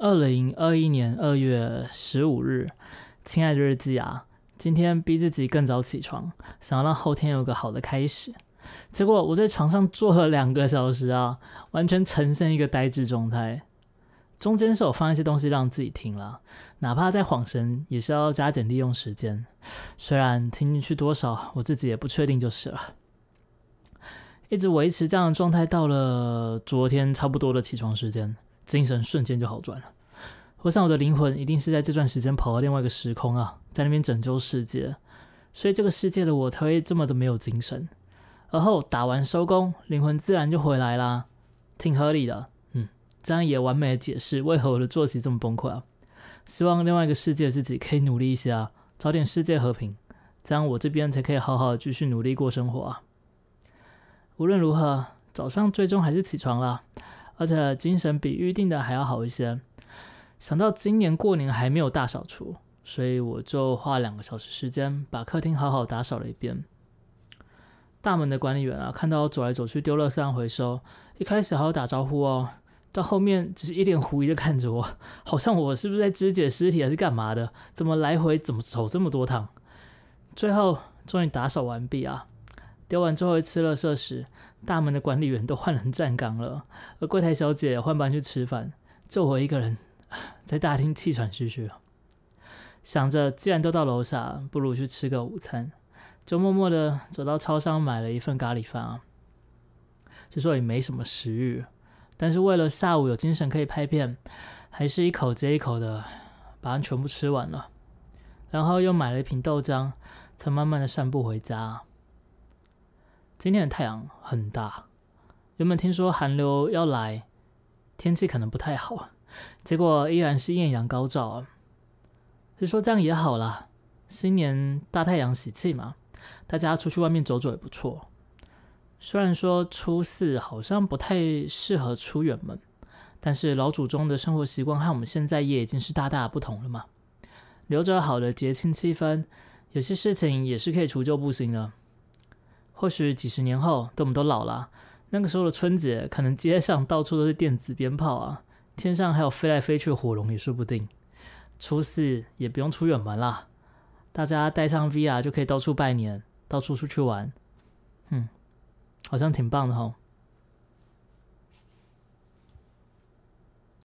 二零二一年二月十五日，亲爱的日记啊，今天逼自己更早起床，想要让后天有个好的开始。结果我在床上坐了两个小时啊，完全呈现一个呆滞状态。中间是有放一些东西让自己听了，哪怕在晃神，也是要加减利用时间。虽然听进去多少，我自己也不确定就是了。一直维持这样的状态，到了昨天差不多的起床时间。精神瞬间就好转了。我想我的灵魂一定是在这段时间跑到另外一个时空啊，在那边拯救世界，所以这个世界的我才会这么的没有精神。而后打完收工，灵魂自然就回来啦，挺合理的。嗯，这样也完美的解释为何我的作息这么崩溃啊。希望另外一个世界的自己可以努力一些啊，早点世界和平，这样我这边才可以好好继续努力过生活啊。无论如何，早上最终还是起床了。而且精神比预定的还要好一些。想到今年过年还没有大扫除，所以我就花两个小时时间把客厅好好打扫了一遍。大门的管理员啊，看到我走来走去丢垃圾回收，一开始还要打招呼哦，到后面只是一脸狐疑的看着我，好像我是不是在肢解尸体还是干嘛的？怎么来回怎么走这么多趟？最后终于打扫完毕啊！丢完最后一次垃圾时，大门的管理员都换人站岗了，而柜台小姐换班去吃饭，就我一个人在大厅气喘吁吁。想着既然都到楼下，不如去吃个午餐，就默默的走到超商买了一份咖喱饭啊。就说也没什么食欲，但是为了下午有精神可以拍片，还是一口接一口的把它全部吃完了，然后又买了一瓶豆浆，才慢慢的散步回家。今天的太阳很大，原本听说寒流要来，天气可能不太好，结果依然是艳阳高照啊。是说这样也好啦，新年大太阳喜气嘛，大家出去外面走走也不错。虽然说初四好像不太适合出远门，但是老祖宗的生活习惯和我们现在也已经是大大不同了嘛。留着好的节庆气氛，有些事情也是可以除旧布新的。或许几十年后，等我们都老了，那个时候的春节，可能街上到处都是电子鞭炮啊，天上还有飞来飞去的火龙也说不定。初四也不用出远门啦，大家带上 VR 就可以到处拜年，到处出去玩，嗯，好像挺棒的哈。